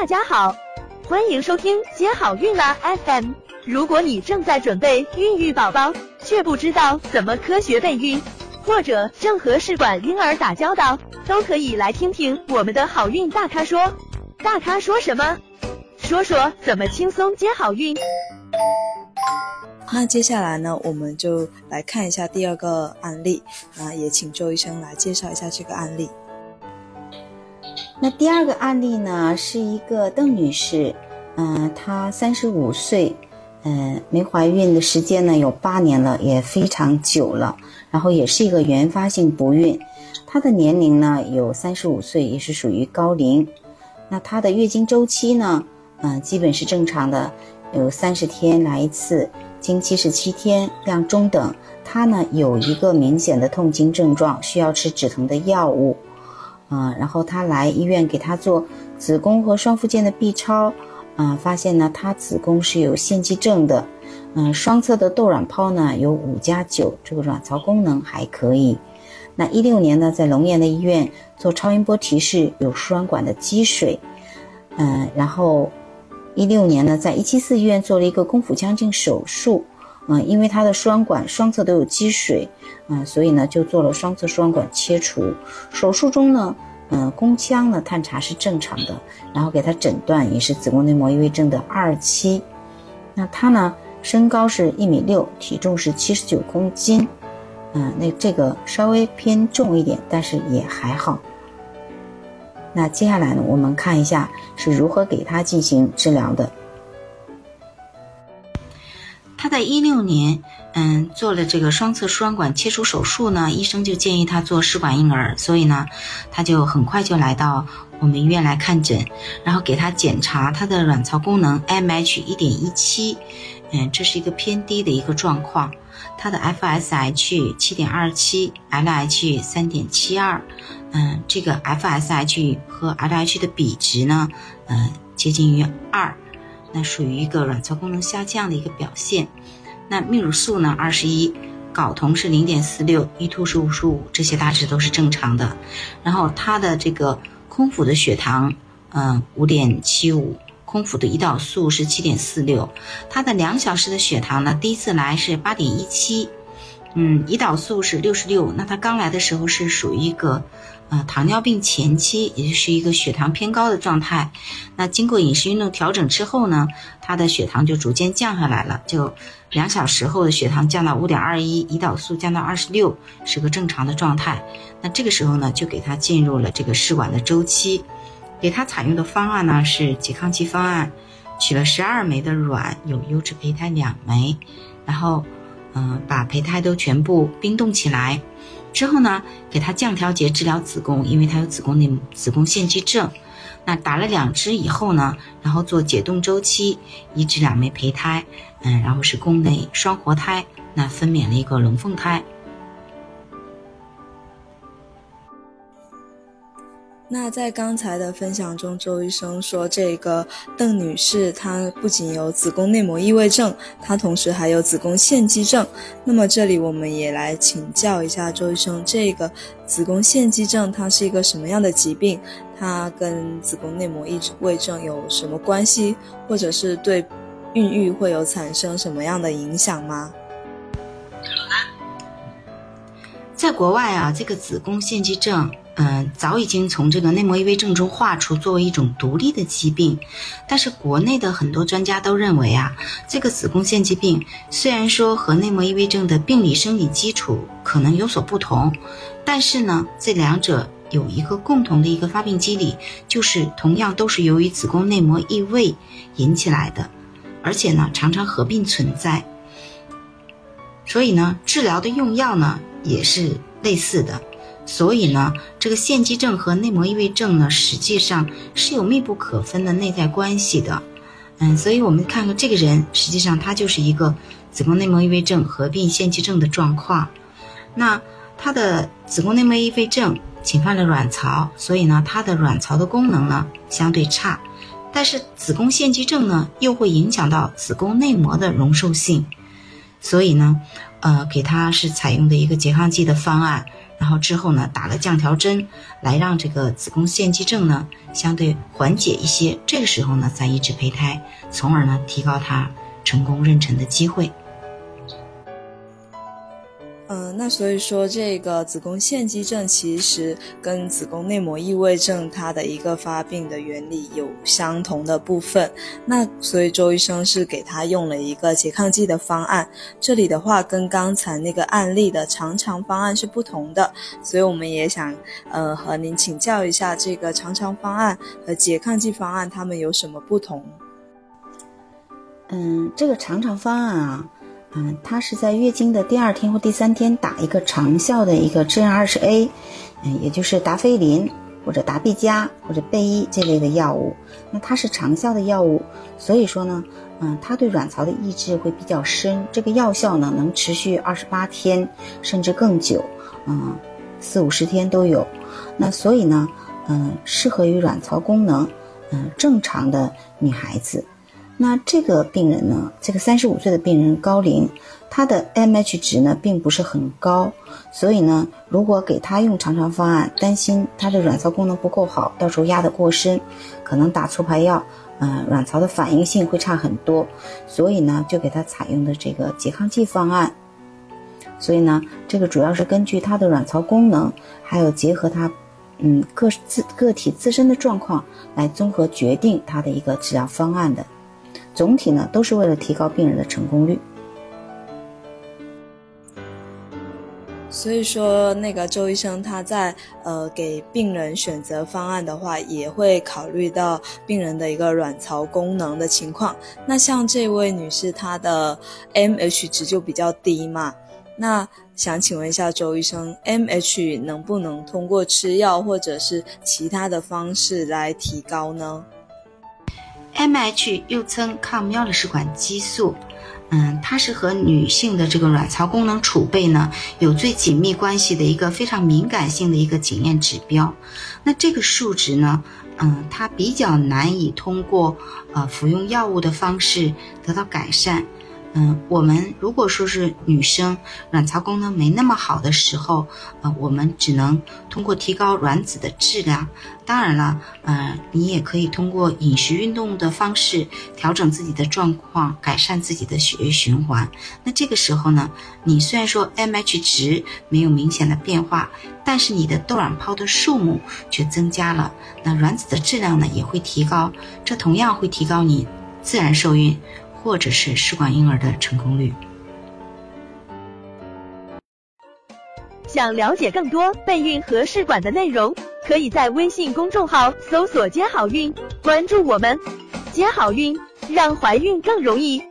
大家好，欢迎收听接好运啦 FM。如果你正在准备孕育宝宝，却不知道怎么科学备孕，或者正和试管婴儿打交道，都可以来听听我们的好运大咖说。大咖说什么？说说怎么轻松接好运。那接下来呢，我们就来看一下第二个案例。那也请周医生来介绍一下这个案例。那第二个案例呢，是一个邓女士，嗯，她三十五岁，嗯，没怀孕的时间呢有八年了，也非常久了，然后也是一个原发性不孕，她的年龄呢有三十五岁，也是属于高龄。那她的月经周期呢，嗯，基本是正常的，有三十天来一次，经期是七天，量中等。她呢有一个明显的痛经症状，需要吃止疼的药物。啊，然后她来医院给她做子宫和双附件的 B 超，啊，发现呢她子宫是有腺肌症的，嗯，双侧的窦卵泡呢有五加九，这个卵巢功能还可以。那一六年呢在龙岩的医院做超音波提示有输卵管的积水，嗯，然后一六年呢在一七四医院做了一个宫腹腔镜手术，嗯，因为她的输卵管双侧都有积水。嗯，所以呢，就做了双侧输卵管切除。手术中呢，嗯，宫腔呢探查是正常的，然后给他诊断也是子宫内膜异位症的二期。那他呢，身高是一米六，体重是七十九公斤。嗯，那这个稍微偏重一点，但是也还好。那接下来呢，我们看一下是如何给他进行治疗的。他在一六年。嗯，做了这个双侧输卵管切除手术呢，医生就建议他做试管婴儿，所以呢，他就很快就来到我们医院来看诊，然后给他检查他的卵巢功能 M H 一点一七，嗯，这是一个偏低的一个状况，他的 F S H 七点二七，L H 三点七二，嗯，这个 F S H 和 L H 的比值呢，嗯，接近于二，那属于一个卵巢功能下降的一个表现。那泌乳素呢？二十一，睾酮是零点四六，E2 是五十五，这些大致都是正常的。然后他的这个空腹的血糖，嗯，五点七五，空腹的胰岛素是七点四六。他的两小时的血糖呢，第一次来是八点一七，嗯，胰岛素是六十六。那他刚来的时候是属于一个。呃，糖尿病前期，也就是一个血糖偏高的状态。那经过饮食运动调整之后呢，他的血糖就逐渐降下来了，就两小时后的血糖降到五点二一，胰岛素降到二十六，是个正常的状态。那这个时候呢，就给他进入了这个试管的周期，给他采用的方案呢是拮抗剂方案，取了十二枚的卵，有优质胚胎两枚，然后，嗯，把胚胎都全部冰冻起来。之后呢，给他降调节治疗子宫，因为他有子宫内子宫腺肌症。那打了两支以后呢，然后做解冻周期，移植两枚胚胎，嗯，然后是宫内双活胎，那分娩了一个龙凤胎。那在刚才的分享中，周医生说，这个邓女士她不仅有子宫内膜异位症，她同时还有子宫腺肌症。那么这里我们也来请教一下周医生，这个子宫腺肌症它是一个什么样的疾病？它跟子宫内膜异位症有什么关系，或者是对孕育会有产生什么样的影响吗？在国外啊，这个子宫腺肌症。嗯，早已经从这个内膜异位症中划出作为一种独立的疾病，但是国内的很多专家都认为啊，这个子宫腺肌病虽然说和内膜异位症的病理生理基础可能有所不同，但是呢，这两者有一个共同的一个发病机理，就是同样都是由于子宫内膜异位引起来的，而且呢，常常合并存在，所以呢，治疗的用药呢也是类似的。所以呢，这个腺肌症和内膜异位症呢，实际上是有密不可分的内在关系的。嗯，所以我们看看这个人，实际上他就是一个子宫内膜异位症合并腺肌症的状况。那他的子宫内膜异位症侵犯了卵巢，所以呢，他的卵巢的功能呢相对差。但是子宫腺肌症呢，又会影响到子宫内膜的容受性，所以呢，呃，给他是采用的一个拮抗剂的方案。然后之后呢打了降调针，来让这个子宫腺肌症呢相对缓解一些。这个时候呢再移植胚胎，从而呢提高它成功妊娠的机会。那所以说这个子宫腺肌症其实跟子宫内膜异位症它的一个发病的原理有相同的部分。那所以周医生是给他用了一个拮抗剂的方案。这里的话跟刚才那个案例的常常方案是不同的，所以我们也想呃和您请教一下，这个常常方案和拮抗剂方案它们有什么不同？嗯，这个常常方案啊。嗯，它是在月经的第二天或第三天打一个长效的一个支链二十 A，嗯，也就是达菲林或者达必佳或者贝依这类的药物。那它是长效的药物，所以说呢，嗯，它对卵巢的抑制会比较深，这个药效呢能持续二十八天甚至更久，嗯，四五十天都有。那所以呢，嗯，适合于卵巢功能嗯正常的女孩子。那这个病人呢？这个三十五岁的病人高龄，他的 M H 值呢并不是很高，所以呢，如果给他用常常方案，担心他的卵巢功能不够好，到时候压得过深，可能打促排药，嗯，卵巢的反应性会差很多，所以呢，就给他采用的这个拮抗剂方案。所以呢，这个主要是根据他的卵巢功能，还有结合他，嗯，个自个体自身的状况来综合决定他的一个治疗方案的。总体呢，都是为了提高病人的成功率。所以说，那个周医生他在呃给病人选择方案的话，也会考虑到病人的一个卵巢功能的情况。那像这位女士，她的 MH 值就比较低嘛。那想请问一下周医生，MH 能不能通过吃药或者是其他的方式来提高呢？MH 又称抗喵勒氏管激素，嗯，它是和女性的这个卵巢功能储备呢有最紧密关系的一个非常敏感性的一个检验指标。那这个数值呢，嗯，它比较难以通过呃服用药物的方式得到改善。嗯，我们如果说是女生卵巢功能没那么好的时候，呃，我们只能通过提高卵子的质量。当然了，呃，你也可以通过饮食、运动的方式调整自己的状况，改善自己的血液循环。那这个时候呢，你虽然说 MH 值没有明显的变化，但是你的窦卵泡的数目却增加了，那卵子的质量呢也会提高，这同样会提高你自然受孕。或者是试管婴儿的成功率。想了解更多备孕和试管的内容，可以在微信公众号搜索“接好运”，关注我们，接好运，让怀孕更容易。